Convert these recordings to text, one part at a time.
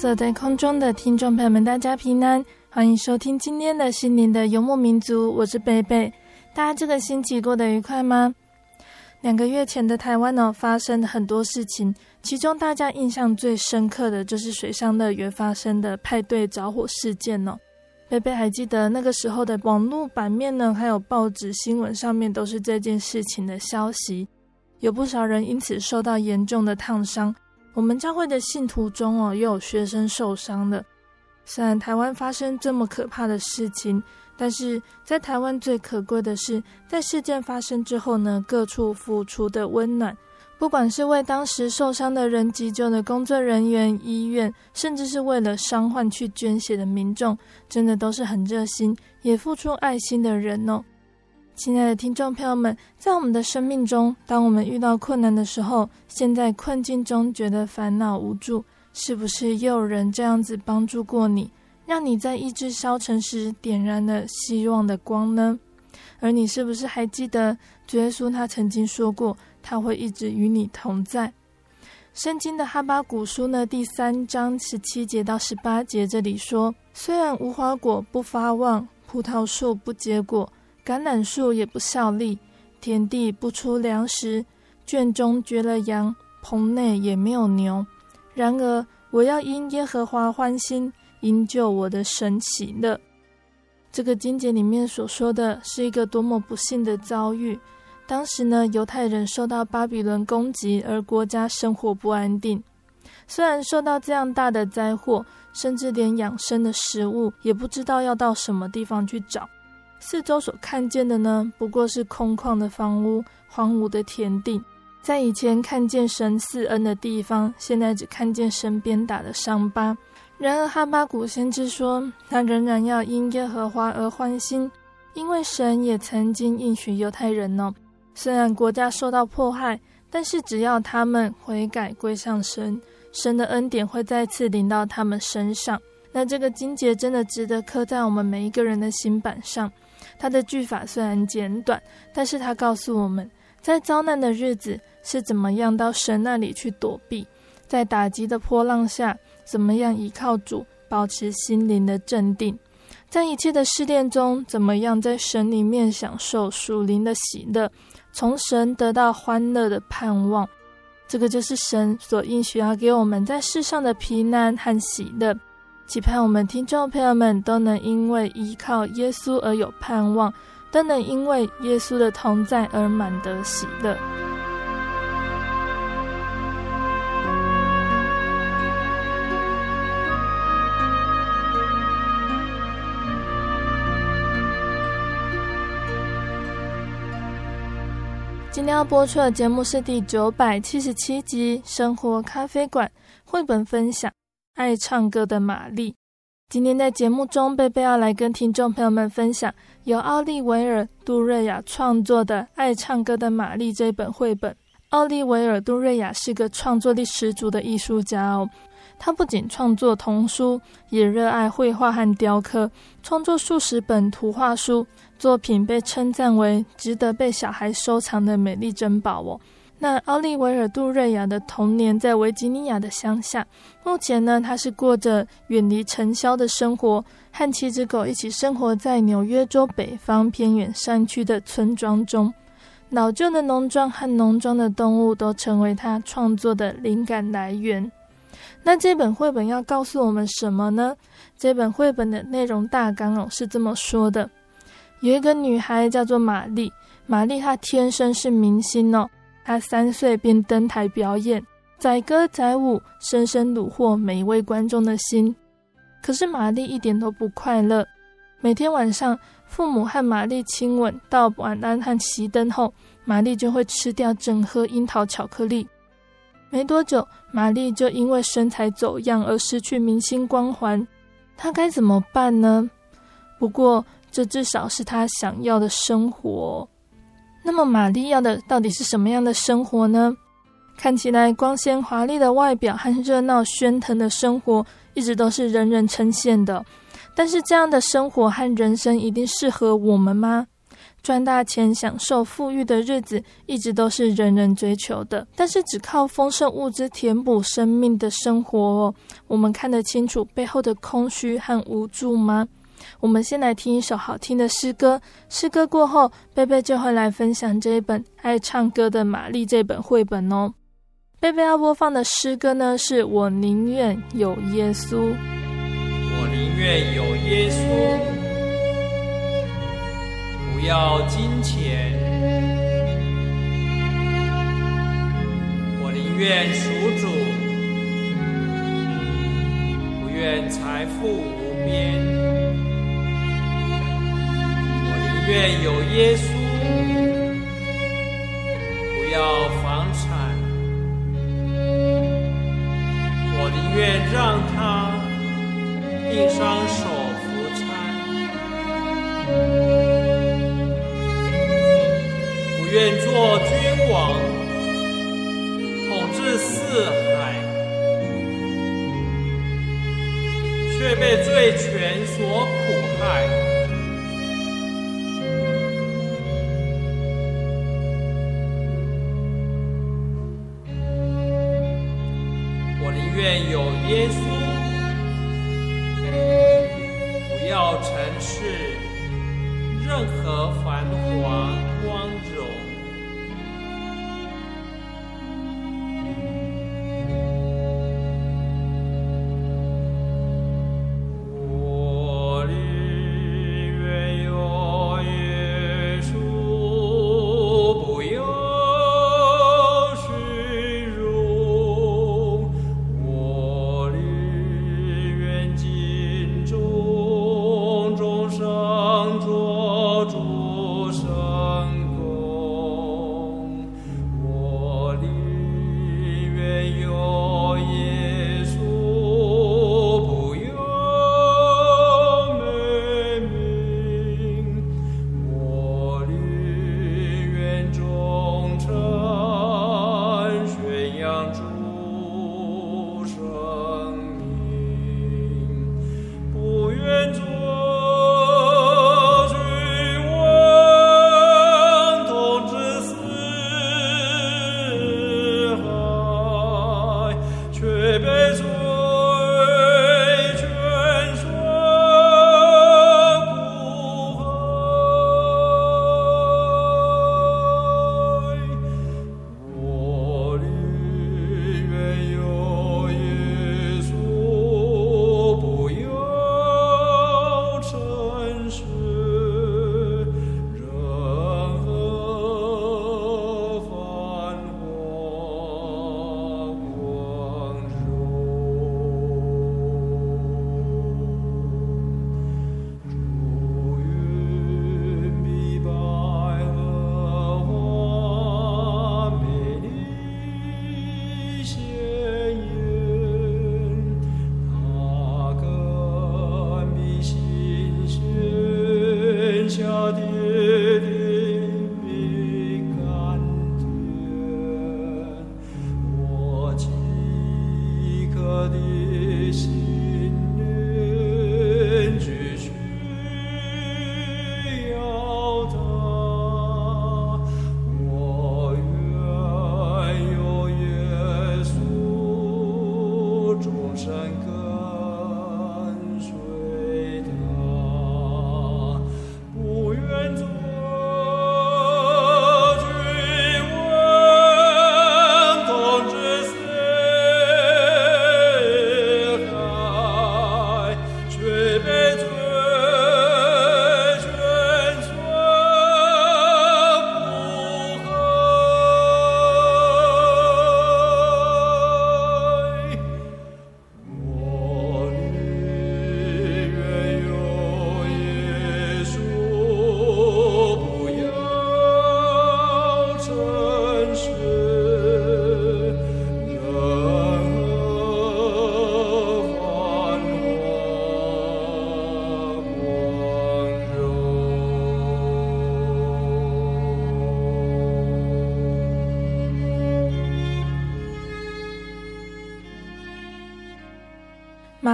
坐在空中的听众朋友们，大家平安，欢迎收听今天的心灵的游牧民族，我是贝贝。大家这个星期过得愉快吗？两个月前的台湾呢，发生了很多事情，其中大家印象最深刻的就是水上乐园发生的派对着火事件呢。贝贝还记得那个时候的网络版面呢，还有报纸新闻上面都是这件事情的消息，有不少人因此受到严重的烫伤。我们教会的信徒中哦，又有学生受伤了。虽然台湾发生这么可怕的事情，但是在台湾最可贵的是，在事件发生之后呢，各处付出的温暖，不管是为当时受伤的人急救的工作人员、医院，甚至是为了伤患去捐血的民众，真的都是很热心，也付出爱心的人哦。亲爱的听众朋友们，在我们的生命中，当我们遇到困难的时候，陷在困境中觉得烦恼无助，是不是又有人这样子帮助过你，让你在意志消沉时点燃了希望的光呢？而你是不是还记得主耶稣他曾经说过，他会一直与你同在？圣经的哈巴谷书呢，第三章十七节到十八节这里说：虽然无花果不发旺，葡萄树不结果。橄榄树也不效力，田地不出粮食，圈中绝了羊，棚内也没有牛。然而我要因耶和华欢心，因救我的神喜乐。这个经节里面所说的是一个多么不幸的遭遇。当时呢，犹太人受到巴比伦攻击，而国家生活不安定。虽然受到这样大的灾祸，甚至连养生的食物也不知道要到什么地方去找。四周所看见的呢，不过是空旷的房屋、荒芜的田地。在以前看见神赐恩的地方，现在只看见神鞭打的伤疤。然而哈巴谷先知说，他仍然要因耶和华而欢心，因为神也曾经应许犹太人呢。虽然国家受到迫害，但是只要他们悔改归向神，神的恩典会再次临到他们身上。那这个金节真的值得刻在我们每一个人的心板上。他的句法虽然简短，但是他告诉我们，在遭难的日子是怎么样到神那里去躲避，在打击的波浪下，怎么样依靠主，保持心灵的镇定，在一切的试炼中，怎么样在神里面享受属灵的喜乐，从神得到欢乐的盼望。这个就是神所应许要给我们在世上的平安和喜乐。期盼我们听众朋友们都能因为依靠耶稣而有盼望，都能因为耶稣的同在而满得喜乐。今天要播出的节目是第九百七十七集《生活咖啡馆》绘本分享。爱唱歌的玛丽，今天在节目中，贝贝要来跟听众朋友们分享由奥利维尔·杜瑞亚创作的《爱唱歌的玛丽》这本绘本。奥利维尔·杜瑞亚是个创作力十足的艺术家哦，他不仅创作童书，也热爱绘画和雕刻，创作数十本图画书，作品被称赞为值得被小孩收藏的美丽珍宝哦。那奥利维尔·杜瑞亚的童年在维吉尼亚的乡下。目前呢，他是过着远离尘嚣的生活，和七只狗一起生活在纽约州北方偏远山区的村庄中。老旧的农庄和农庄的动物都成为他创作的灵感来源。那这本绘本要告诉我们什么呢？这本绘本的内容大纲哦是这么说的：有一个女孩叫做玛丽，玛丽她天生是明星哦。他三岁便登台表演，载歌载舞，深深虏获每一位观众的心。可是玛丽一点都不快乐。每天晚上，父母和玛丽亲吻道晚安和熄灯后，玛丽就会吃掉整盒樱桃巧克力。没多久，玛丽就因为身材走样而失去明星光环。她该怎么办呢？不过，这至少是她想要的生活。那么，玛利亚的到底是什么样的生活呢？看起来光鲜华丽的外表和热闹喧腾的生活，一直都是人人称羡的。但是，这样的生活和人生一定适合我们吗？赚大钱、享受富裕的日子，一直都是人人追求的。但是，只靠丰盛物质填补生命的生活哦，我们看得清楚背后的空虚和无助吗？我们先来听一首好听的诗歌，诗歌过后，贝贝就会来分享这一本《爱唱歌的玛丽》这本绘本哦。贝贝要播放的诗歌呢，是我宁愿有耶稣。我宁愿有耶稣，不要金钱。我宁愿属主，不愿财富愿有耶稣，不要房产。我宁愿让他一双手福差，不愿做君王，统治四海，却被罪权所苦害。耶稣，不要尘世任何繁华。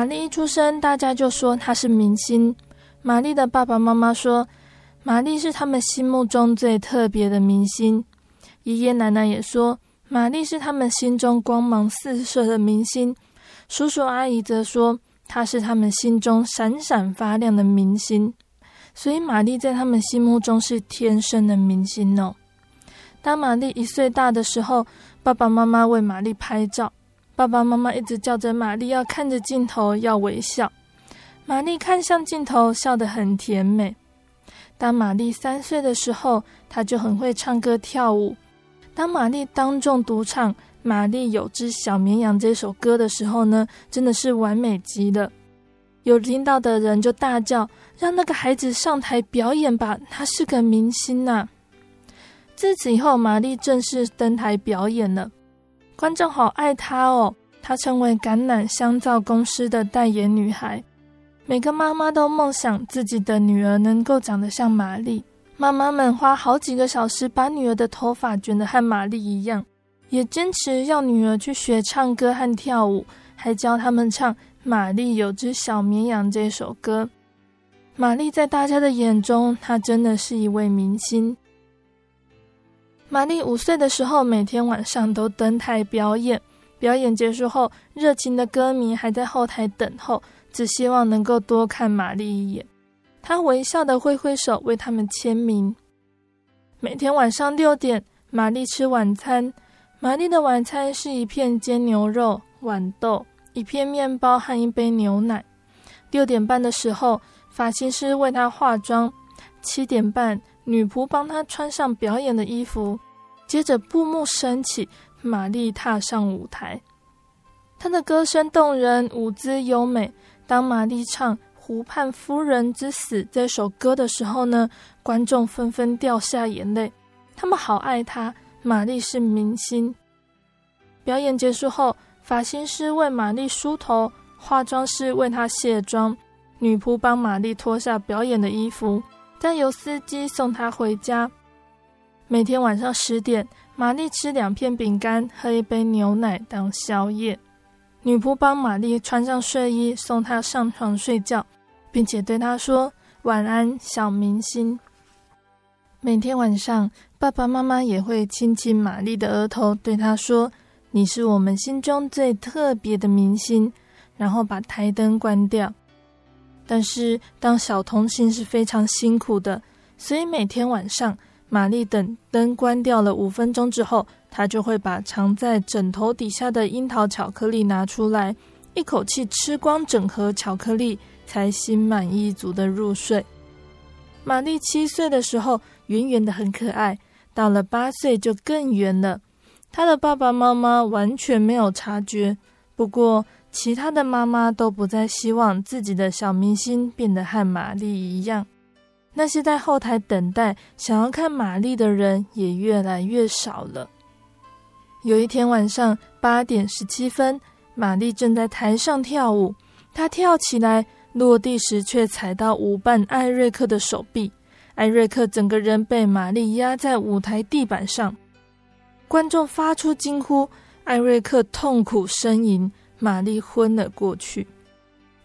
玛丽一出生，大家就说她是明星。玛丽的爸爸妈妈说，玛丽是他们心目中最特别的明星。爷爷奶奶也说，玛丽是他们心中光芒四射的明星。叔叔阿姨则说，她是他们心中闪闪发亮的明星。所以，玛丽在他们心目中是天生的明星哦。当玛丽一岁大的时候，爸爸妈妈为玛丽拍照。爸爸妈妈一直叫着玛丽要看着镜头，要微笑。玛丽看向镜头，笑得很甜美。当玛丽三岁的时候，她就很会唱歌跳舞。当玛丽当众独唱《玛丽有只小绵羊》这首歌的时候呢，真的是完美极了。有听到的人就大叫：“让那个孩子上台表演吧，他是个明星呐、！”自此以后，玛丽正式登台表演了，观众好爱她哦。她成为橄榄香皂公司的代言女孩，每个妈妈都梦想自己的女儿能够长得像玛丽。妈妈们花好几个小时把女儿的头发卷得和玛丽一样，也坚持要女儿去学唱歌和跳舞，还教他们唱《玛丽有只小绵羊》这首歌。玛丽在大家的眼中，她真的是一位明星。玛丽五岁的时候，每天晚上都登台表演。表演结束后，热情的歌迷还在后台等候，只希望能够多看玛丽一眼。她微笑的挥挥手，为他们签名。每天晚上六点，玛丽吃晚餐。玛丽的晚餐是一片煎牛肉、豌豆、一片面包和一杯牛奶。六点半的时候，发型师为她化妆。七点半。女仆帮她穿上表演的衣服，接着布幕升起，玛丽踏上舞台。她的歌声动人，舞姿优美。当玛丽唱《湖畔夫人之死》这首歌的时候呢，观众纷纷掉下眼泪。他们好爱她，玛丽是明星。表演结束后，发型师为玛丽梳头，化妆师为她卸妆，女仆帮玛丽脱下表演的衣服。再由司机送她回家。每天晚上十点，玛丽吃两片饼干，喝一杯牛奶当宵夜。女仆帮玛丽穿上睡衣，送她上床睡觉，并且对她说：“晚安，小明星。”每天晚上，爸爸妈妈也会亲亲玛丽的额头，对她说：“你是我们心中最特别的明星。”然后把台灯关掉。但是当小童星是非常辛苦的，所以每天晚上，玛丽等灯关掉了五分钟之后，她就会把藏在枕头底下的樱桃巧克力拿出来，一口气吃光整盒巧克力，才心满意足的入睡。玛丽七岁的时候，圆圆的很可爱，到了八岁就更圆了。她的爸爸妈妈完全没有察觉，不过。其他的妈妈都不再希望自己的小明星变得和玛丽一样，那些在后台等待想要看玛丽的人也越来越少了。有一天晚上八点十七分，玛丽正在台上跳舞，她跳起来落地时却踩到舞伴艾瑞克的手臂，艾瑞克整个人被玛丽压在舞台地板上，观众发出惊呼，艾瑞克痛苦呻吟。玛丽昏了过去，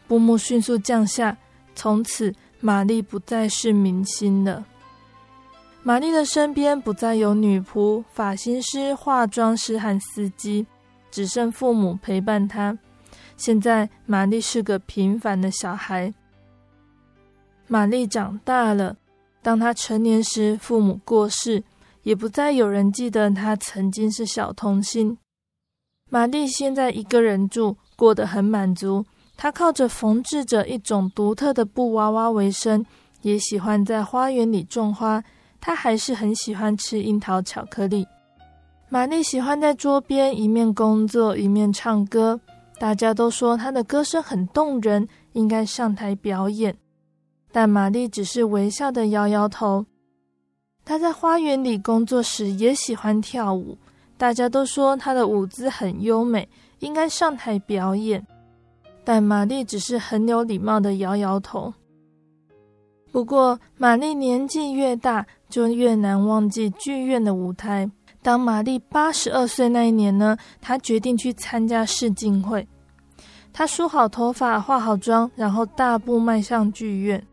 布幕迅速降下，从此玛丽不再是明星了。玛丽的身边不再有女仆、发型师、化妆师和司机，只剩父母陪伴她。现在，玛丽是个平凡的小孩。玛丽长大了，当她成年时，父母过世，也不再有人记得她曾经是小童星。玛丽现在一个人住，过得很满足。她靠着缝制着一种独特的布娃娃为生，也喜欢在花园里种花。她还是很喜欢吃樱桃巧克力。玛丽喜欢在桌边一面工作一面唱歌，大家都说她的歌声很动人，应该上台表演。但玛丽只是微笑的摇摇头。她在花园里工作时也喜欢跳舞。大家都说她的舞姿很优美，应该上台表演，但玛丽只是很有礼貌的摇摇头。不过，玛丽年纪越大，就越难忘记剧院的舞台。当玛丽八十二岁那一年呢，她决定去参加试镜会。她梳好头发，化好妆，然后大步迈向剧院。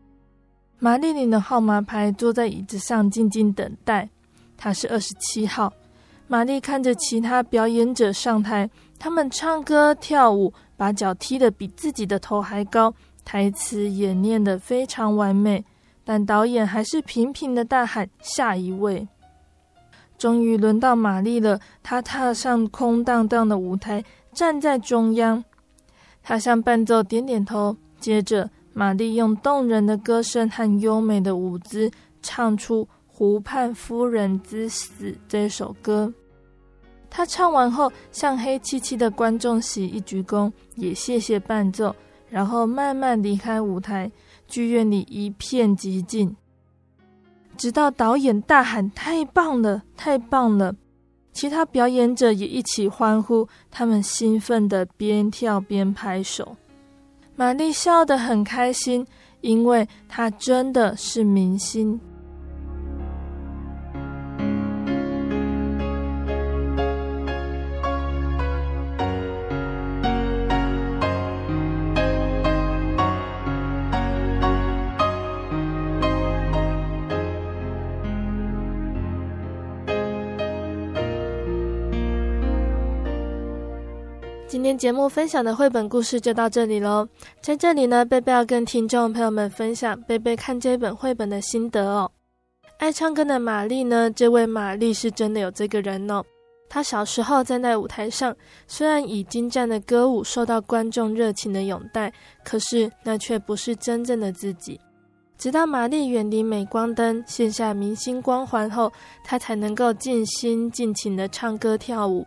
玛丽领的号码牌，坐在椅子上静静等待。她是二十七号。玛丽看着其他表演者上台，他们唱歌跳舞，把脚踢得比自己的头还高，台词也念得非常完美。但导演还是频频的大喊：“下一位！”终于轮到玛丽了，她踏上空荡荡的舞台，站在中央。她向伴奏点点头，接着玛丽用动人的歌声和优美的舞姿唱出《湖畔夫人之死》这首歌。她唱完后，向黑漆漆的观众席一鞠躬，也谢谢伴奏，然后慢慢离开舞台。剧院里一片寂静。直到导演大喊“太棒了，太棒了”，其他表演者也一起欢呼，他们兴奋地边跳边拍手。玛丽笑得很开心，因为她真的是明星。天节目分享的绘本故事就到这里喽。在这里呢，贝贝要跟听众朋友们分享贝贝看这本绘本的心得哦。爱唱歌的玛丽呢，这位玛丽是真的有这个人哦。她小时候站在舞台上，虽然以精湛的歌舞受到观众热情的拥戴，可是那却不是真正的自己。直到玛丽远离镁光灯，卸下明星光环后，她才能够尽心尽情的唱歌跳舞。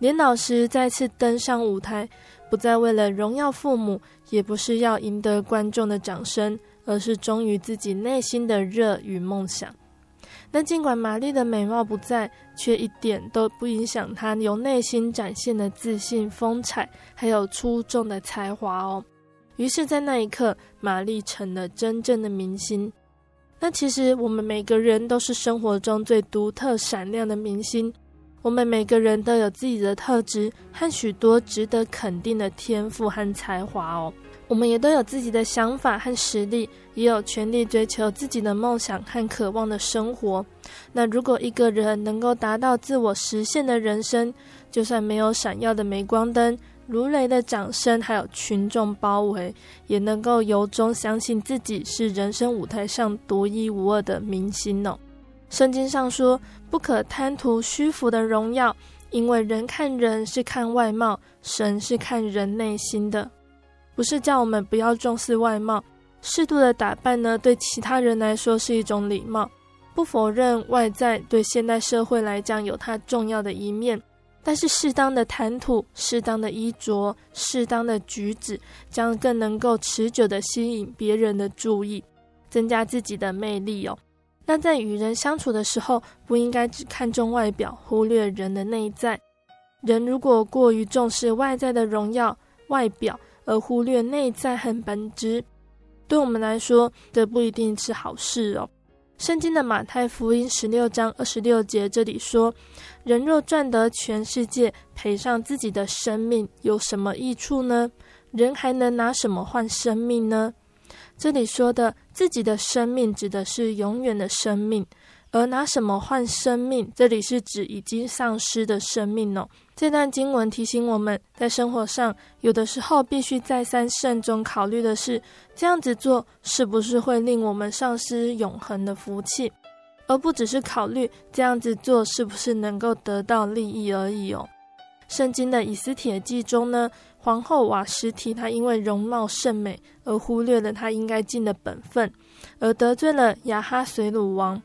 年老时再次登上舞台，不再为了荣耀父母，也不是要赢得观众的掌声，而是忠于自己内心的热与梦想。那尽管玛丽的美貌不在，却一点都不影响她由内心展现的自信、风采，还有出众的才华哦。于是，在那一刻，玛丽成了真正的明星。那其实，我们每个人都是生活中最独特、闪亮的明星。我们每个人都有自己的特质和许多值得肯定的天赋和才华哦。我们也都有自己的想法和实力，也有权利追求自己的梦想和渴望的生活。那如果一个人能够达到自我实现的人生，就算没有闪耀的镁光灯、如雷的掌声，还有群众包围，也能够由衷相信自己是人生舞台上独一无二的明星哦。圣经上说，不可贪图虚浮的荣耀，因为人看人是看外貌，神是看人内心的。不是叫我们不要重视外貌，适度的打扮呢，对其他人来说是一种礼貌。不否认外在对现代社会来讲有它重要的一面，但是适当的谈吐、适当的衣着、适当的举止，将更能够持久的吸引别人的注意，增加自己的魅力哦。那在与人相处的时候，不应该只看重外表，忽略人的内在。人如果过于重视外在的荣耀、外表，而忽略内在和本质，对我们来说，这不一定是好事哦。圣经的马太福音十六章二十六节这里说：“人若赚得全世界，赔上自己的生命，有什么益处呢？人还能拿什么换生命呢？”这里说的自己的生命指的是永远的生命，而拿什么换生命？这里是指已经丧失的生命哦。这段经文提醒我们在生活上，有的时候必须再三慎重考虑的是，这样子做是不是会令我们丧失永恒的福气，而不只是考虑这样子做是不是能够得到利益而已哦。圣经的以斯帖记中呢，皇后瓦实提，她因为容貌甚美而忽略了她应该尽的本分，而得罪了亚哈随鲁王。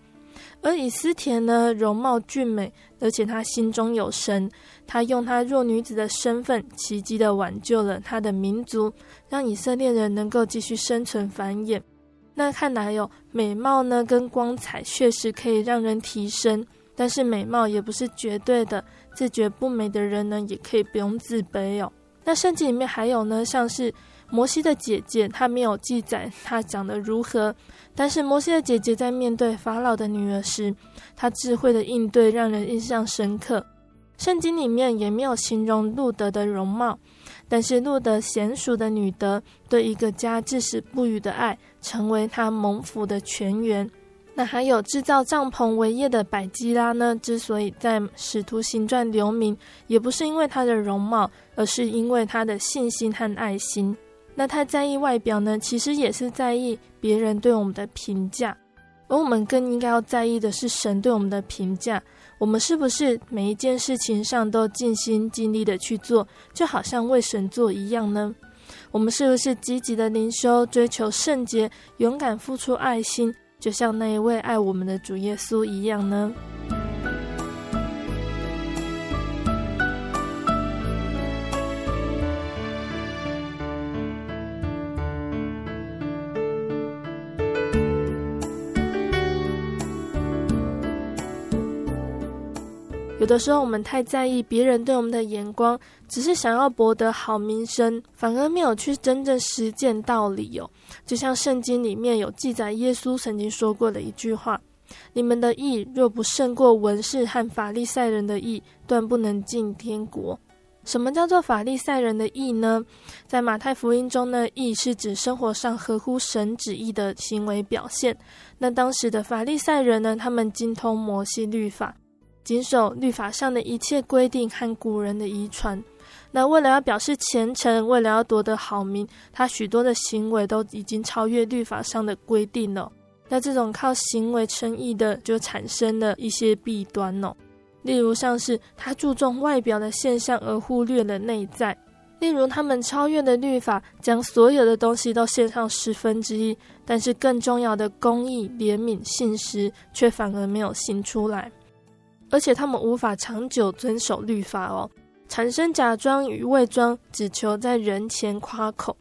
而以斯帖呢，容貌俊美，而且她心中有神，她用她弱女子的身份，奇迹的挽救了她的民族，让以色列人能够继续生存繁衍。那看来有美貌呢，跟光彩确实可以让人提升，但是美貌也不是绝对的，自觉不美的人呢，也可以不用自卑哦。那圣经里面还有呢，像是摩西的姐姐，她没有记载她长得如何，但是摩西的姐姐在面对法老的女儿时，她智慧的应对让人印象深刻。圣经里面也没有形容路德的容貌，但是路德娴熟的女德，对一个家至死不渝的爱，成为他蒙福的泉源。那还有制造帐篷为业的百基拉呢？之所以在使徒行传留名，也不是因为他的容貌，而是因为他的信心和爱心。那他在意外表呢，其实也是在意别人对我们的评价。而我们更应该要在意的是神对我们的评价。我们是不是每一件事情上都尽心尽力的去做，就好像为神做一样呢？我们是不是积极的灵修，追求圣洁，勇敢付出爱心？就像那一位爱我们的主耶稣一样呢？有的时候，我们太在意别人对我们的眼光，只是想要博得好名声，反而没有去真正实践道理哦。就像圣经里面有记载，耶稣曾经说过的一句话：“你们的义若不胜过文士和法利赛人的义，断不能进天国。”什么叫做法利赛人的义呢？在马太福音中呢，义是指生活上合乎神旨意的行为表现。那当时的法利赛人呢，他们精通摩西律法。谨守律法上的一切规定和古人的遗传，那为了要表示虔诚，为了要夺得好名，他许多的行为都已经超越律法上的规定了。那这种靠行为称义的，就产生了一些弊端哦。例如像是他注重外表的现象，而忽略了内在。例如他们超越的律法，将所有的东西都献上十分之一，但是更重要的公义、怜悯、信实，却反而没有行出来。而且他们无法长久遵守律法哦，产生假装与伪装，只求在人前夸口。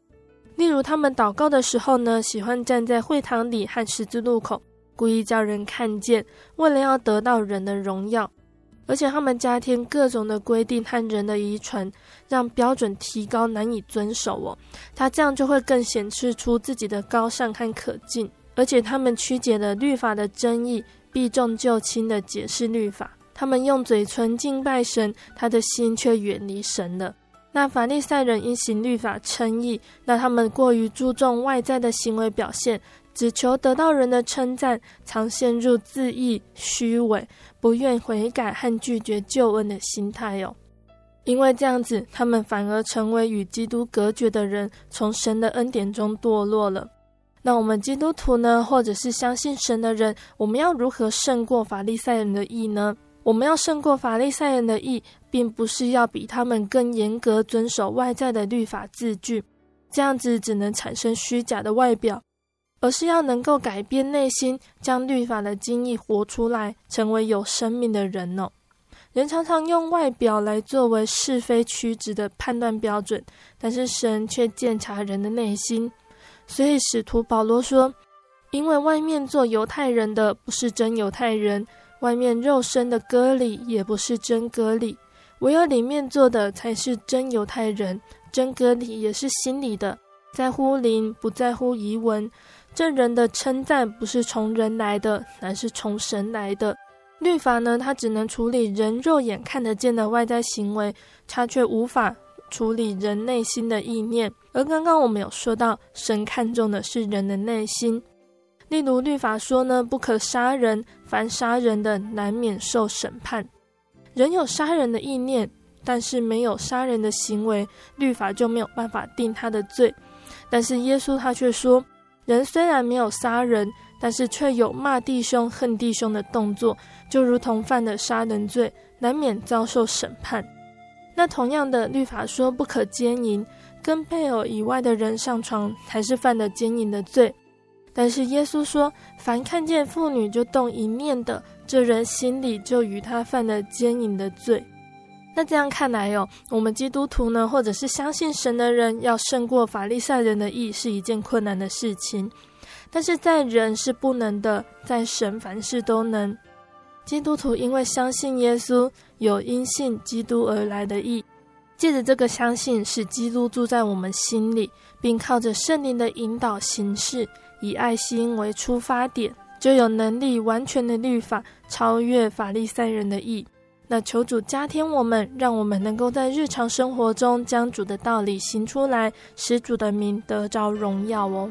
例如，他们祷告的时候呢，喜欢站在会堂里和十字路口，故意叫人看见，为了要得到人的荣耀。而且他们加添各种的规定和人的遗传，让标准提高，难以遵守哦。他这样就会更显示出自己的高尚和可敬。而且他们曲解了律法的真义。避重就轻的解释律法，他们用嘴唇敬拜神，他的心却远离神了。那法利赛人因行律法称义，那他们过于注重外在的行为表现，只求得到人的称赞，常陷入自义、虚伪、不愿悔改和拒绝救恩的心态哟。因为这样子，他们反而成为与基督隔绝的人，从神的恩典中堕落了。那我们基督徒呢，或者是相信神的人，我们要如何胜过法利赛人的意呢？我们要胜过法利赛人的意，并不是要比他们更严格遵守外在的律法字句，这样子只能产生虚假的外表，而是要能够改变内心，将律法的精义活出来，成为有生命的人哦。人常常用外表来作为是非曲直的判断标准，但是神却鉴察人的内心。所以，使徒保罗说：“因为外面做犹太人的不是真犹太人，外面肉身的割礼也不是真割礼，唯有里面做的才是真犹太人。真割礼也是心里的，在乎灵，不在乎仪文。这人的称赞不是从人来的，乃是从神来的。律法呢，它只能处理人肉眼看得见的外在行为，它却无法。”处理人内心的意念，而刚刚我们有说到，神看重的是人的内心。例如律法说呢，不可杀人，凡杀人的难免受审判。人有杀人的意念，但是没有杀人的行为，律法就没有办法定他的罪。但是耶稣他却说，人虽然没有杀人，但是却有骂弟兄、恨弟兄的动作，就如同犯了杀人罪，难免遭受审判。那同样的律法说不可奸淫，跟配偶以外的人上床才是犯了奸淫的罪。但是耶稣说，凡看见妇女就动淫念的，这人心里就与他犯了奸淫的罪。那这样看来哟，我们基督徒呢，或者是相信神的人，要胜过法利赛人的意是一件困难的事情。但是在人是不能的，在神凡事都能。基督徒因为相信耶稣，有因信基督而来的意，借着这个相信，使基督住在我们心里，并靠着圣灵的引导行事，以爱心为出发点，就有能力完全的律法超越法利赛人的意。那求主加添我们，让我们能够在日常生活中将主的道理行出来，使主的名得着荣耀哦。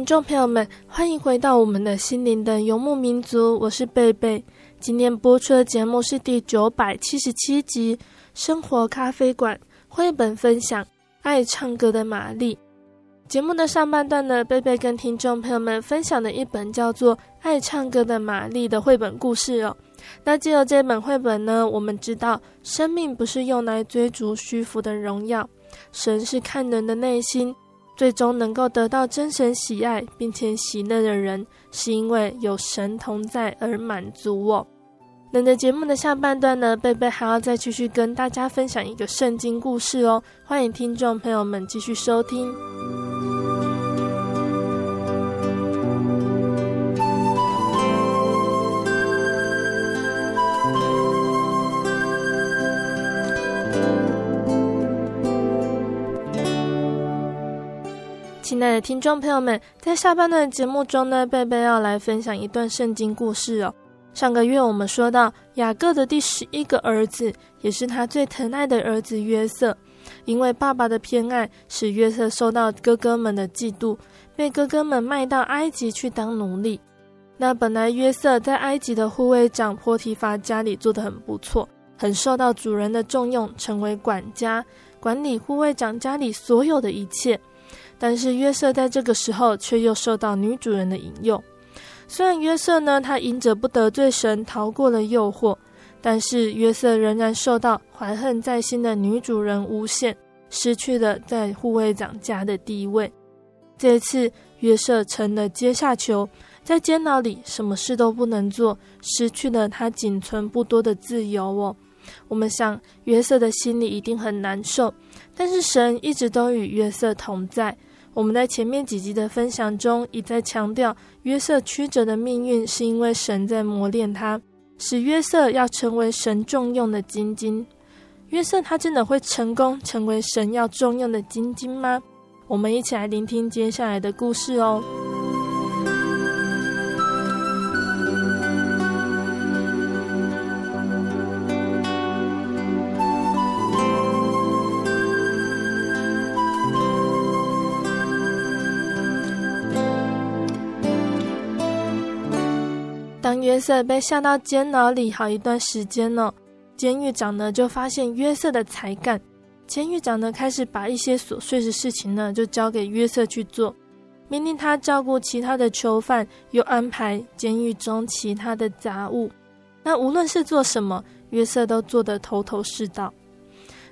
听众朋友们，欢迎回到我们的心灵的游牧民族，我是贝贝。今天播出的节目是第九百七十七集《生活咖啡馆》绘本分享《爱唱歌的玛丽》。节目的上半段呢，贝贝跟听众朋友们分享的一本叫做《爱唱歌的玛丽》的绘本故事哦。那借由这本绘本呢，我们知道生命不是用来追逐虚浮的荣耀，神是看人的内心。最终能够得到真神喜爱并且喜乐的人，是因为有神同在而满足我。那在节目的下半段呢，贝贝还要再继续跟大家分享一个圣经故事哦，欢迎听众朋友们继续收听。亲爱的听众朋友们，在下半段的节目中呢，贝贝要来分享一段圣经故事哦。上个月我们说到雅各的第十一个儿子，也是他最疼爱的儿子约瑟，因为爸爸的偏爱，使约瑟受到哥哥们的嫉妒，被哥哥们卖到埃及去当奴隶。那本来约瑟在埃及的护卫长波提乏家里做得很不错，很受到主人的重用，成为管家，管理护卫长家里所有的一切。但是约瑟在这个时候却又受到女主人的引诱。虽然约瑟呢，他因着不得罪神，逃过了诱惑，但是约瑟仍然受到怀恨在心的女主人诬陷，失去了在护卫长家的地位。这次约瑟成了阶下囚，在监牢里什么事都不能做，失去了他仅存不多的自由哦。我们想约瑟的心里一定很难受，但是神一直都与约瑟同在。我们在前面几集的分享中，一再强调约瑟曲折的命运，是因为神在磨练他，使约瑟要成为神重用的金金。约瑟他真的会成功成为神要重用的金金吗？我们一起来聆听接下来的故事哦。约瑟被下到监牢里好一段时间了，监狱长呢就发现约瑟的才干，监狱长呢开始把一些琐碎的事情呢就交给约瑟去做，命令他照顾其他的囚犯，又安排监狱中其他的杂物。那无论是做什么，约瑟都做得头头是道。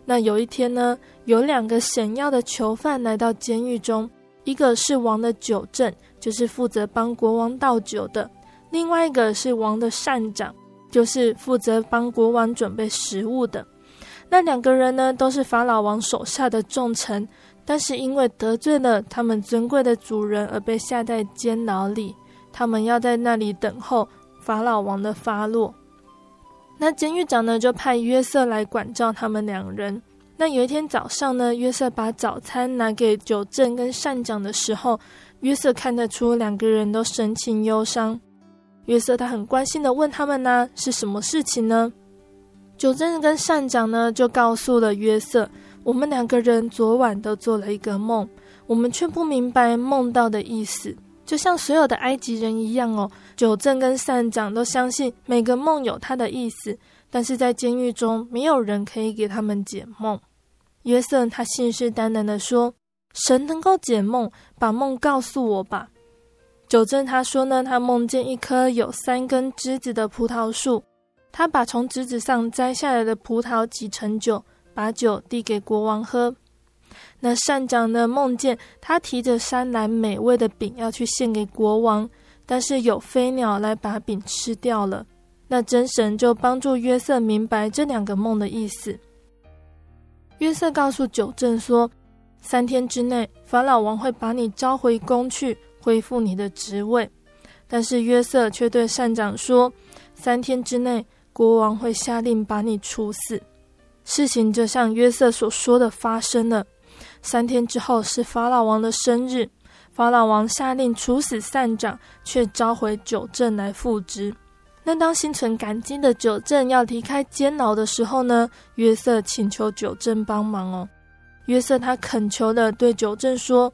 那有一天呢，有两个显要的囚犯来到监狱中，一个是王的酒政，就是负责帮国王倒酒的；另外一个是王的膳长，就是负责帮国王准备食物的。那两个人呢，都是法老王手下的重臣，但是因为得罪了他们尊贵的主人，而被下在监牢里。他们要在那里等候法老王的发落。那监狱长呢，就派约瑟来管教他们两人。那有一天早上呢，约瑟把早餐拿给酒政跟膳长的时候，约瑟看得出两个人都神情忧伤。约瑟他很关心的问他们呢、是什么事情呢？九正跟善长呢，就告诉了约瑟，我们两个人昨晚都做了一个梦，我们却不明白梦到的意思，就像所有的埃及人一样哦。九正跟善长都相信每个梦有它的意思，但是在监狱中没有人可以给他们解梦。约瑟他信誓旦旦的说：“神能够解梦，把梦告诉我吧。”九正他说呢，他梦见一棵有三根枝子的葡萄树，他把从枝子上摘下来的葡萄挤成酒，把酒递给国王喝。那善长呢，梦见他提着三篮美味的饼要去献给国王。但是有飞鸟来把饼吃掉了，那真神就帮助约瑟明白这两个梦的意思。约瑟告诉九正说：“三天之内，法老王会把你召回宫去，恢复你的职位。”但是约瑟却对善长说：“三天之内，国王会下令把你处死。”事情就像约瑟所说的发生了。三天之后是法老王的生日。法老王下令处死善长，却召回酒政来复职。那当心存感激的酒政要离开监牢的时候呢？约瑟请求酒政帮忙哦。约瑟他恳求的对酒政说：“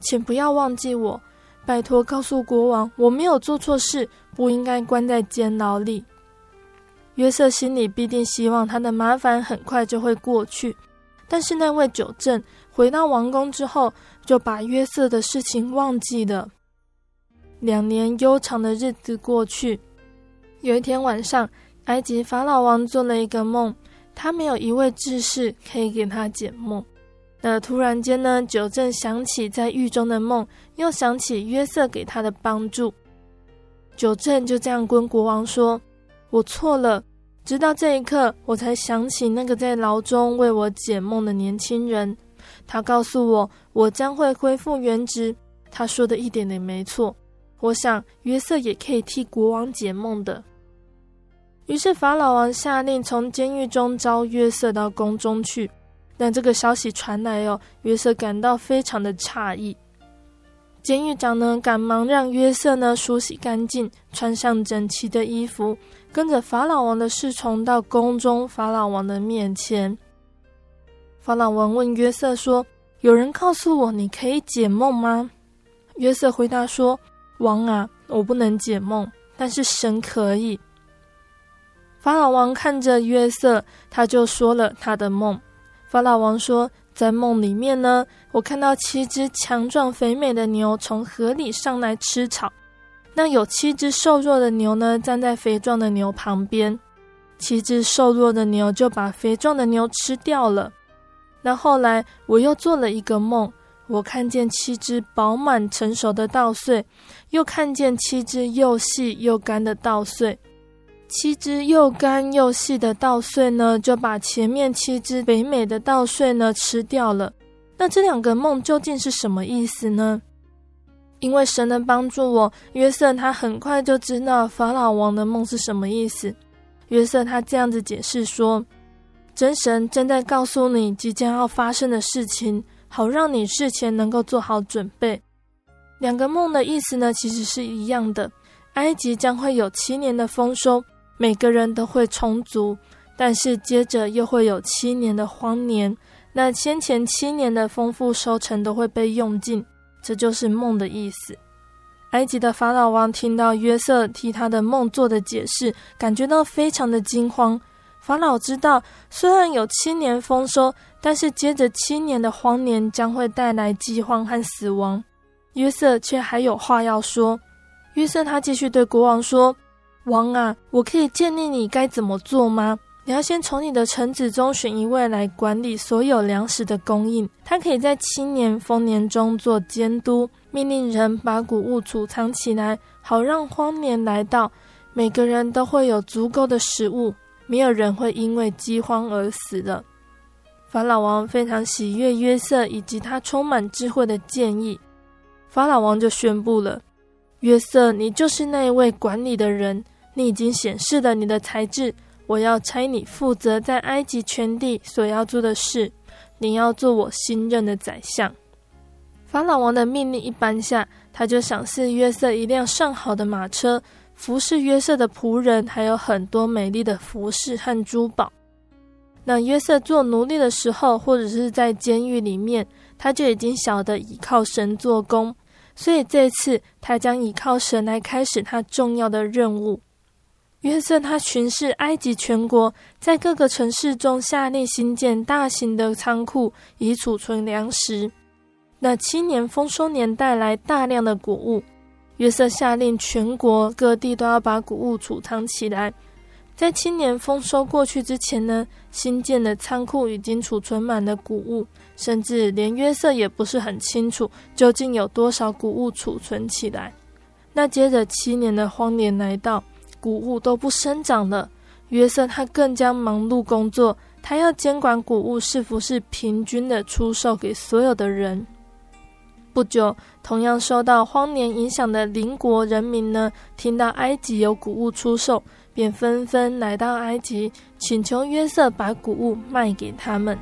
请不要忘记我，拜托告诉国王，我没有做错事，不应该关在监牢里。”约瑟心里必定希望他的麻烦很快就会过去，但是那位酒政回到王宫之后，就把约瑟的事情忘记了。两年悠长的日子过去，有一天晚上，埃及法老王做了一个梦，他没有一位智士可以给他解梦。那突然间呢，九正想起在狱中的梦，又想起约瑟给他的帮助，九正就这样跟国王说：“我错了。”直到这一刻，我才想起那个在牢中为我解梦的年轻人。他告诉我，我将会恢复原职。他说的一点也没错。我想约瑟也可以替国王解梦的。于是法老王下令从监狱中召约瑟到宫中去。但这个消息传来哦，约瑟感到非常的诧异。监狱长呢，赶忙让约瑟呢梳洗干净，穿上整齐的衣服，跟着法老王的侍从到宫中法老王的面前。法老王问约瑟说：“有人告诉我你可以解梦吗？”约瑟回答说：“王啊，我不能解梦，但是神可以。”法老王看着约瑟，他就说了他的梦。法老王说：“在梦里面呢，我看到七只强壮肥美的牛从河里上来吃草，那有七只瘦弱的牛呢，站在肥壮的牛旁边，七只瘦弱的牛就把肥壮的牛吃掉了。”那后来我又做了一个梦，我看见七只饱满成熟的稻穗，又看见七只又细又干的稻穗。七只又干又细的稻穗呢，就把前面七只肥美的稻穗呢吃掉了。那这两个梦究竟是什么意思呢？因为神的帮助我，约瑟他很快就知道法老王的梦是什么意思。约瑟他这样子解释说。真神正在告诉你即将要发生的事情，好让你事前能够做好准备。两个梦的意思呢，其实是一样的。埃及将会有七年的丰收，每个人都会充足，但是接着又会有七年的荒年。那先前七年的丰富收成都会被用尽，这就是梦的意思。埃及的法老王听到约瑟替他的梦做的解释，感觉到非常的惊慌。法老知道，虽然有七年丰收，但是接着七年的荒年将会带来饥荒和死亡。约瑟却还有话要说。约瑟他继续对国王说：“王啊，我可以建议你该怎么做吗？你要先从你的臣子中选一位来管理所有粮食的供应，他可以在七年丰年中做监督，命令人把谷物储藏起来，好让荒年来到，每个人都会有足够的食物，没有人会因为饥荒而死了。法老王非常喜悦约瑟以及他充满智慧的建议，法老王就宣布了：约瑟，你就是那一位管理的人，你已经显示了你的才智。我要差你负责在埃及全地所要做的事，你要做我新任的宰相。法老王的命令一颁下，他就赏赐约瑟一辆上好的马车，服侍约瑟的仆人，还有很多美丽的服饰和珠宝。那约瑟做奴隶的时候，或者是在监狱里面，他就已经晓得倚靠神做工，所以这次他将倚靠神来开始他重要的任务。约瑟他巡视埃及全国，在各个城市中下令兴建大型的仓库，以储存粮食。那七年丰收年带来大量的谷物，约瑟下令全国各地都要把谷物储藏起来。在七年丰收过去之前呢，新建的仓库已经储存满了谷物，甚至连约瑟也不是很清楚究竟有多少谷物储存起来。那接着七年的荒年来到。谷物都不生长了，约瑟他更加忙碌工作，他要监管谷物是否是平均的出售给所有的人。不久，同样受到荒年影响的邻国人民呢，听到埃及有谷物出售，便纷纷来到埃及，请求约瑟把谷物卖给他们。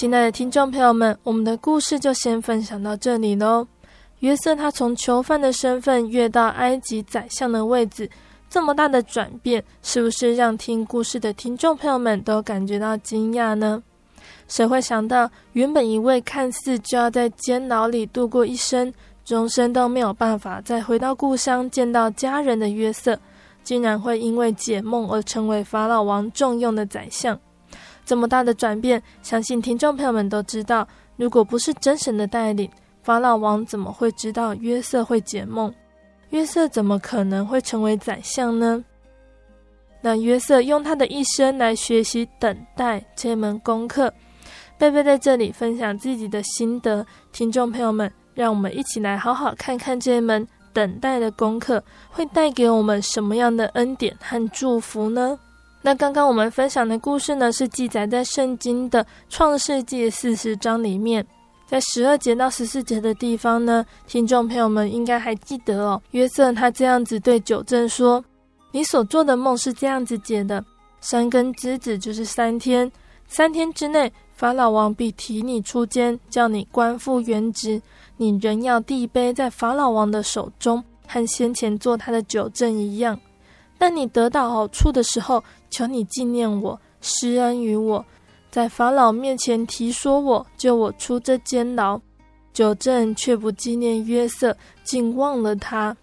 亲爱的听众朋友们，我们的故事就先分享到这里喽。约瑟他从囚犯的身份跃到埃及宰相的位置，这么大的转变，是不是让听故事的听众朋友们都感觉到惊讶呢？谁会想到，原本一位看似就要在监牢里度过一生，终身都没有办法再回到故乡见到家人的约瑟，竟然会因为解梦而成为法老王重用的宰相？这么大的转变，相信听众朋友们都知道。如果不是真神的带领，法老王怎么会知道约瑟会解梦？约瑟怎么可能会成为宰相呢？那约瑟用他的一生来学习等待这门功课。贝贝在这里分享自己的心得，听众朋友们，让我们一起来好好看看这门等待的功课会带给我们什么样的恩典和祝福呢？那刚刚我们分享的故事呢，是记载在圣经的创世纪四十章里面，在十二节到十四节的地方呢，听众朋友们应该还记得哦。约瑟他这样子对九正说：“你所做的梦是这样子解的，三根之子就是三天，三天之内法老王必提你出监，叫你官复原职，你仍要递杯在法老王的手中，和先前做他的九正一样。”当你得到好处的时候，求你纪念我，施恩于我，在法老面前提说我，救我出这监牢。九正却不纪念约瑟，竟忘了他。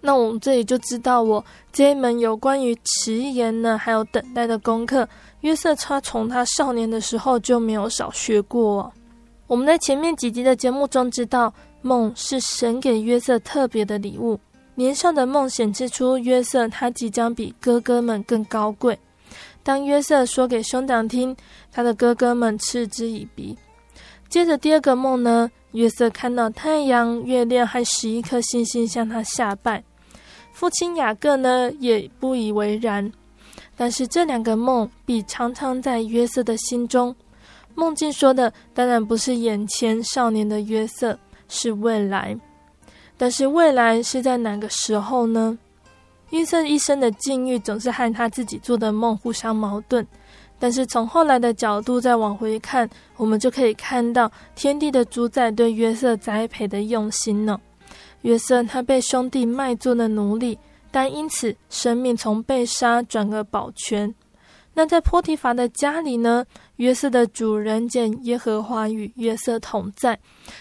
那我们这里就知道我，这一门有关于迟延呢，还有等待的功课，约瑟他从他少年的时候就没有少学过哦。我们在前面几集的节目中知道，梦是神给约瑟特别的礼物。年少的梦显示出约瑟他即将比哥哥们更高贵。当约瑟说给兄长听，他的哥哥们嗤之以鼻。接着第二个梦呢，约瑟看到太阳、月亮和十一颗星星向他下拜。父亲雅各呢也不以为然。但是这两个梦必常常在约瑟的心中。梦境说的当然不是眼前少年的约瑟，是未来。但是未来是在哪个时候呢？约瑟一生的境遇总是和他自己做的梦互相矛盾。但是从后来的角度再往回看，我们就可以看到天地的主宰对约瑟栽培的用心呢。约瑟他被兄弟卖做了奴隶，但因此生命从被杀转而保全。那在波提乏的家里呢，约瑟的主人见耶和华与约瑟同在，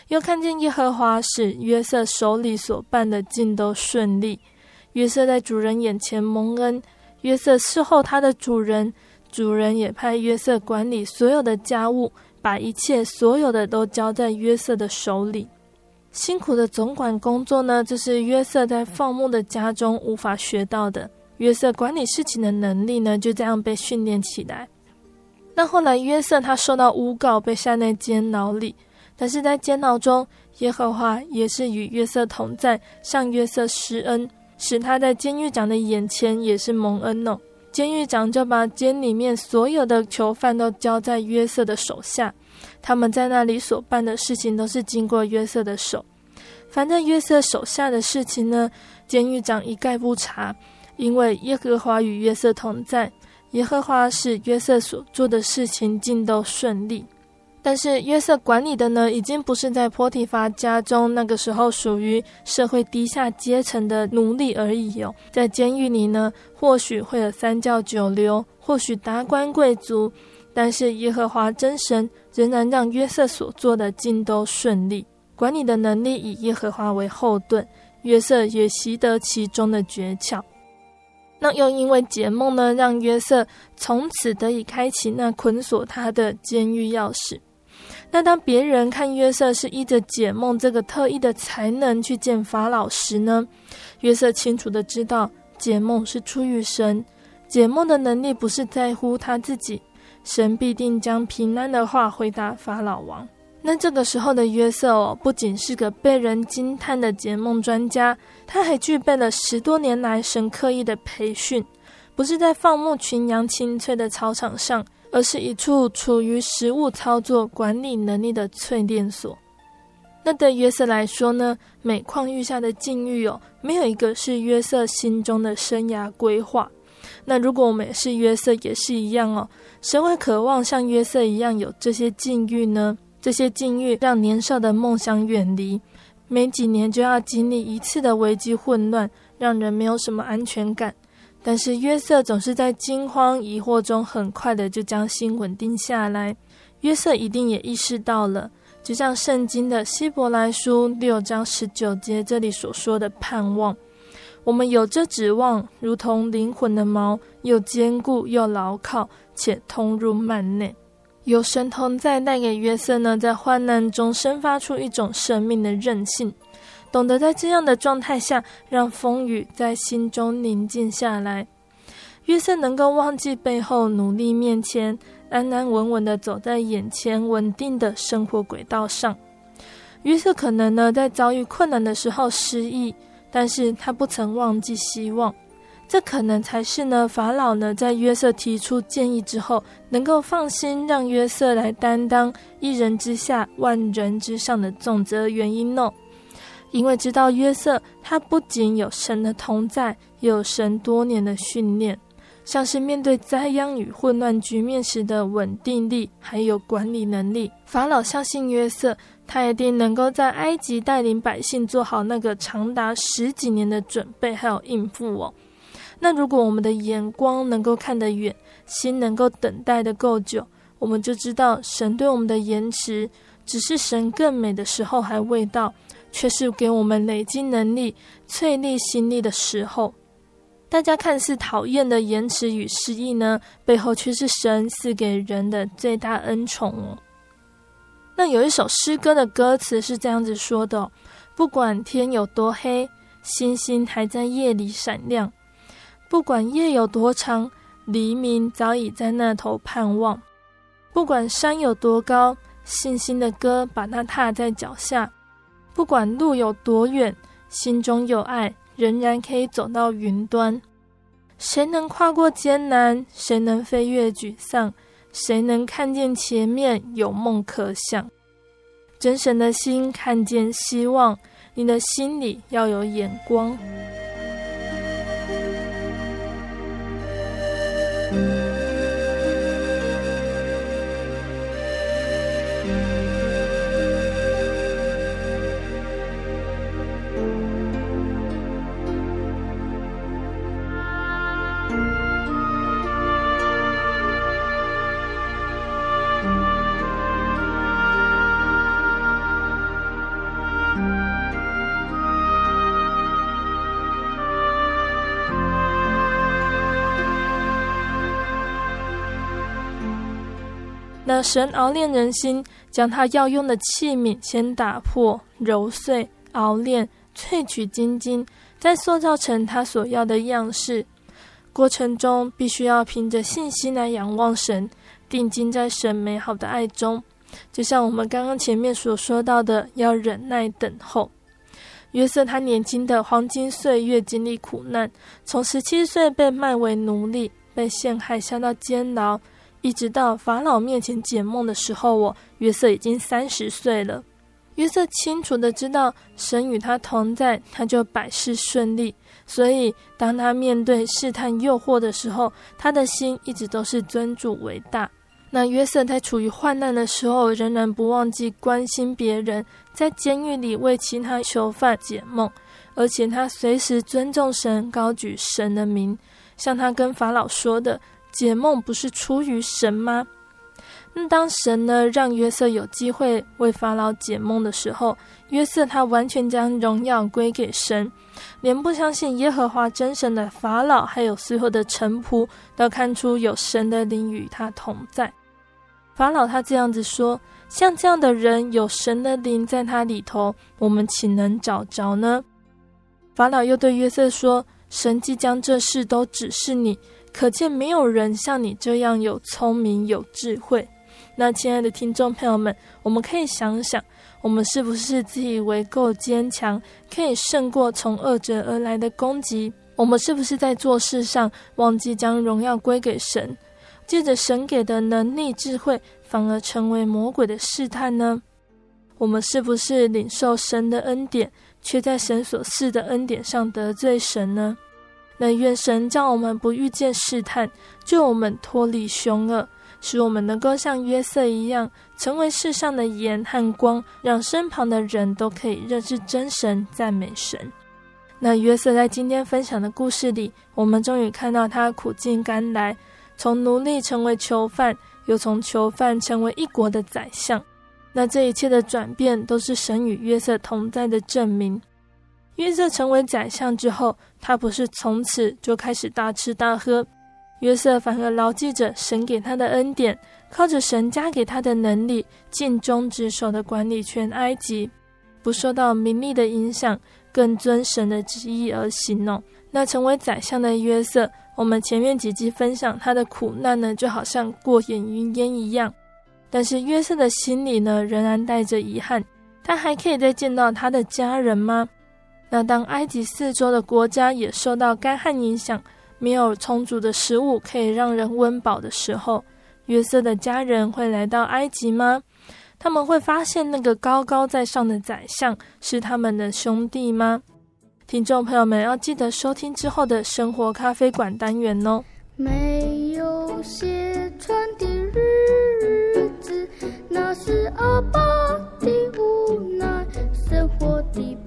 又看见耶和华使约瑟手里所办的尽都顺利。约瑟在主人眼前蒙恩，约瑟侍候他的主人，主人也派约瑟管理所有的家务，把一切所有的都交在约瑟的手里。辛苦的总管工作呢，这是约瑟在放牧的家中无法学到的。约瑟管理事情的能力呢，就这样被训练起来。那后来约瑟他受到诬告，被下在监牢里。但是在监牢中，耶和华也是与约瑟同在，向约瑟施恩，使他在监狱长的眼前也是蒙恩哦。监狱长就把监里面所有的囚犯都交在约瑟的手下，他们在那里所办的事情都是经过约瑟的手。反正约瑟手下的事情呢，监狱长一概不查。因为耶和华与约瑟同在，耶和华使约瑟所做的事情尽都顺利。但是约瑟管理的呢，已经不是在波提乏家中那个时候属于社会低下阶层的奴隶而已哦。在监狱里呢，或许会有三教九流，或许达官贵族，但是耶和华真神仍然让约瑟所做的尽都顺利。管理的能力以耶和华为后盾，约瑟也习得其中的诀窍。那又因为解梦呢，让约瑟从此得以开启那捆锁他的监狱钥匙。那当别人看约瑟是依着解梦这个特异的才能去见法老时呢，约瑟清楚的知道解梦是出于神，解梦的能力不是在乎他自己，神必定将平安的话回答法老王。那这个时候的约瑟哦，不仅是个被人惊叹的解梦专家，他还具备了十多年来神刻意的培训，不是在放牧群羊青翠的草场上，而是一处处于实物操作管理能力的淬炼所。那对约瑟来说呢，每况愈下的境遇哦，没有一个是约瑟心中的生涯规划。那如果我们是约瑟，也是一样哦，谁会渴望像约瑟一样有这些境遇呢？这些境遇让年少的梦想远离，没几年就要经历一次的危机混乱，让人没有什么安全感。但是约瑟总是在惊慌疑惑中，很快的就将心稳定下来。约瑟一定也意识到了，就像圣经的希伯来书六章十九节这里所说的盼望，我们有这指望，如同灵魂的锚，又坚固又牢靠，且通入幔内。有神同在，带给约瑟呢，在患难中生发出一种生命的韧性，懂得在这样的状态下，让风雨在心中宁静下来。约瑟能够忘记背后，努力面前，安安稳稳地走在眼前稳定的生活轨道上。约瑟可能呢，在遭遇困难的时候失意，但是他不曾忘记希望。这可能才是呢，法老呢在约瑟提出建议之后，能够放心让约瑟来担当一人之下万人之上的重责原因哦。因为知道约瑟他不仅有神的同在，也有神多年的训练，像是面对灾殃与混乱局面时的稳定力，还有管理能力。法老相信约瑟，他一定能够在埃及带领百姓做好那个长达十几年的准备，还有应付哦。那如果我们的眼光能够看得远，心能够等待的够久，我们就知道神对我们的延迟，只是神更美的时候还未到，却是给我们累积能力、淬炼心力的时候。大家看似讨厌的延迟与失意呢，背后却是神赐给人的最大恩宠哦。那有一首诗歌的歌词是这样子说的：不管天有多黑，星星还在夜里闪亮。不管夜有多长，黎明早已在那头盼望；不管山有多高，信心的歌把它踏在脚下；不管路有多远，心中有爱，仍然可以走到云端。谁能跨过艰难？谁能飞越沮丧？谁能看见前面有梦可想？真神的心看见希望，你的心里要有眼光。那神熬炼人心，将他要用的器皿先打破、揉碎、熬炼、萃取精金，再塑造成他所要的样式。过程中必须要凭着信心来仰望神，定睛在神美好的爱中。就像我们刚刚前面所说到的，要忍耐等候。约瑟他年轻的黄金岁月经历苦难，从十七岁被卖为奴隶，被陷害下到监牢，一直到法老面前解梦的时候，我约瑟已经三十岁了。约瑟清楚的知道神与他同在，他就百事顺利。所以当他面对试探诱惑的时候，他的心一直都是尊主为大。那约瑟在处于患难的时候，仍然不忘记关心别人，在监狱里为其他囚犯解梦，而且他随时尊重神，高举神的名。像他跟法老说的：“解梦不是出于神吗？”那当神呢让约瑟有机会为法老解梦的时候，约瑟他完全将荣耀归给神，连不相信耶和华真神的法老，还有随后的臣仆，都看出有神的灵与他同在。法老他这样子说：“像这样的人，有神的灵在他里头，我们岂能找着呢？”法老又对约瑟说：“神既将这事都指示你，可见没有人像你这样有聪明有智慧。”那亲爱的听众朋友们，我们可以想想，我们是不是自以为够坚强，可以胜过从恶者而来的攻击？我们是不是在做事上忘记将荣耀归给神？借着神给的能力、智慧，反而成为魔鬼的试探呢？我们是不是领受神的恩典，却在神所赐的恩典上得罪神呢？那愿神叫我们不遇见试探，救我们脱离凶恶，使我们能够像约瑟一样，成为世上的盐和光，让身旁的人都可以认识真神、赞美神。那约瑟在今天分享的故事里，我们终于看到他苦尽甘来。从奴隶成为囚犯，又从囚犯成为一国的宰相，那这一切的转变都是神与约瑟同在的证明。约瑟成为宰相之后，他不是从此就开始大吃大喝，约瑟反而牢记着神给他的恩典，靠着神加给他的能力，尽忠职守的管理全埃及，不受到名利的影响，更遵神的旨意而行哦。那成为宰相的约瑟。我们前面几集分享他的苦难呢，就好像过眼云烟一样。但是约瑟的心里呢，仍然带着遗憾。他还可以再见到他的家人吗？那当埃及四周的国家也受到干旱影响，没有充足的食物可以让人温饱的时候，约瑟的家人会来到埃及吗？他们会发现那个高高在上的宰相是他们的兄弟吗？听众朋友们要记得收听之后的生活咖啡馆单元哦。没有鞋穿的日子，那是阿爸的无奈，生活的。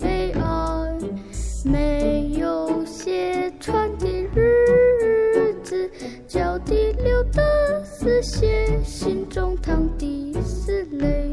没有鞋穿的日子，脚底流的是血，心中淌的是泪。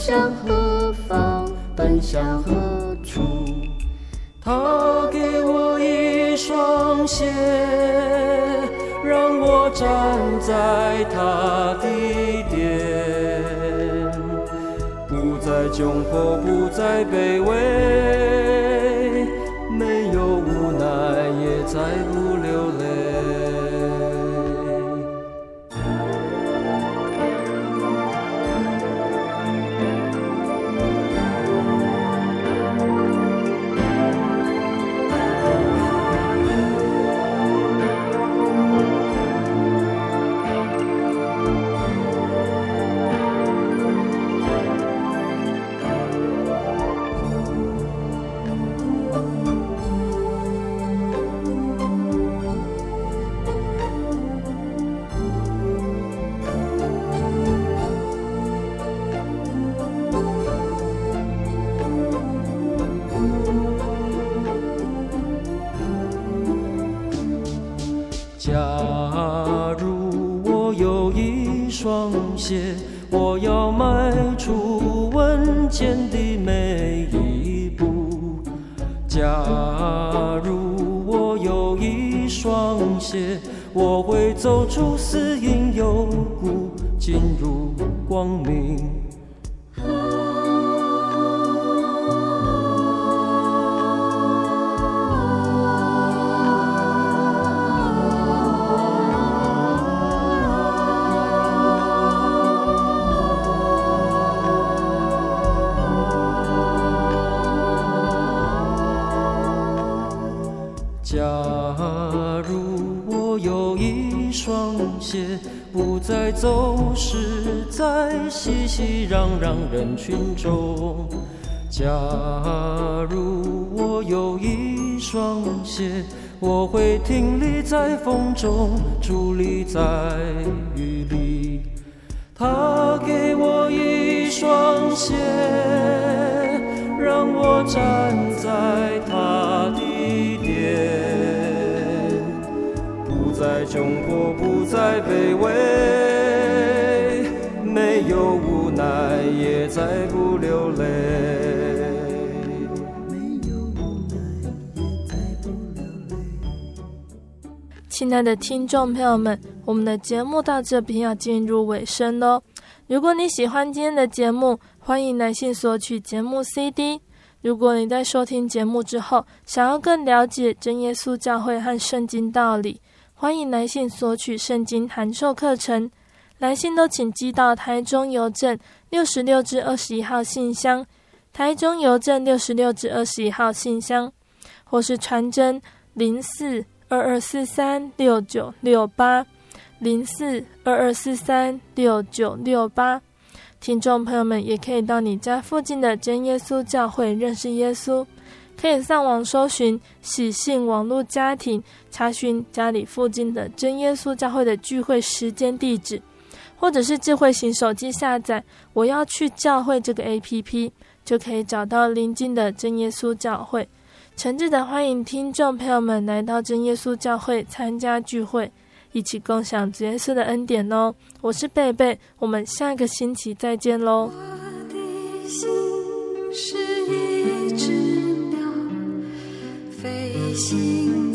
向何方，奔向何处。他给我一双鞋，让我站在他的殿，不再窘迫，不再卑微。再不流假如我有一双鞋，我要迈出稳健的每一步。假如我有一双鞋，我会走出死荫幽谷，进入光明。走失在熙熙攘攘人群中。假如我有一双鞋，我会挺立在风中，伫立在雨里。他给我一双鞋，让我站在他的殿，不再窘迫，不再卑微。再不流泪。亲爱的听众朋友们，我们的节目到这边要进入尾声喽。如果你喜欢今天的节目，欢迎来信索取节目 CD。如果你在收听节目之后，想要更了解真耶稣教会和圣经道理，欢迎来信索取圣经函授课程。来信都请寄到台中邮政六十六至二十一号信箱，台中邮政六十六至二十一号信箱，或是传真零四二二四三六九六八零四二二四三六九六八。听众朋友们也可以到你家附近的真耶稣教会认识耶稣，可以上网搜寻喜信网络家庭，查询家里附近的真耶稣教会的聚会时间地址。或者是智慧型手机下载“我要去教会”这个 APP，就可以找到邻近的真耶稣教会。诚挚的欢迎听众朋友们来到真耶稣教会参加聚会，一起共享主耶稣的恩典哦！我是贝贝，我们下个星期再见喽。我的心是一只鸟，飞行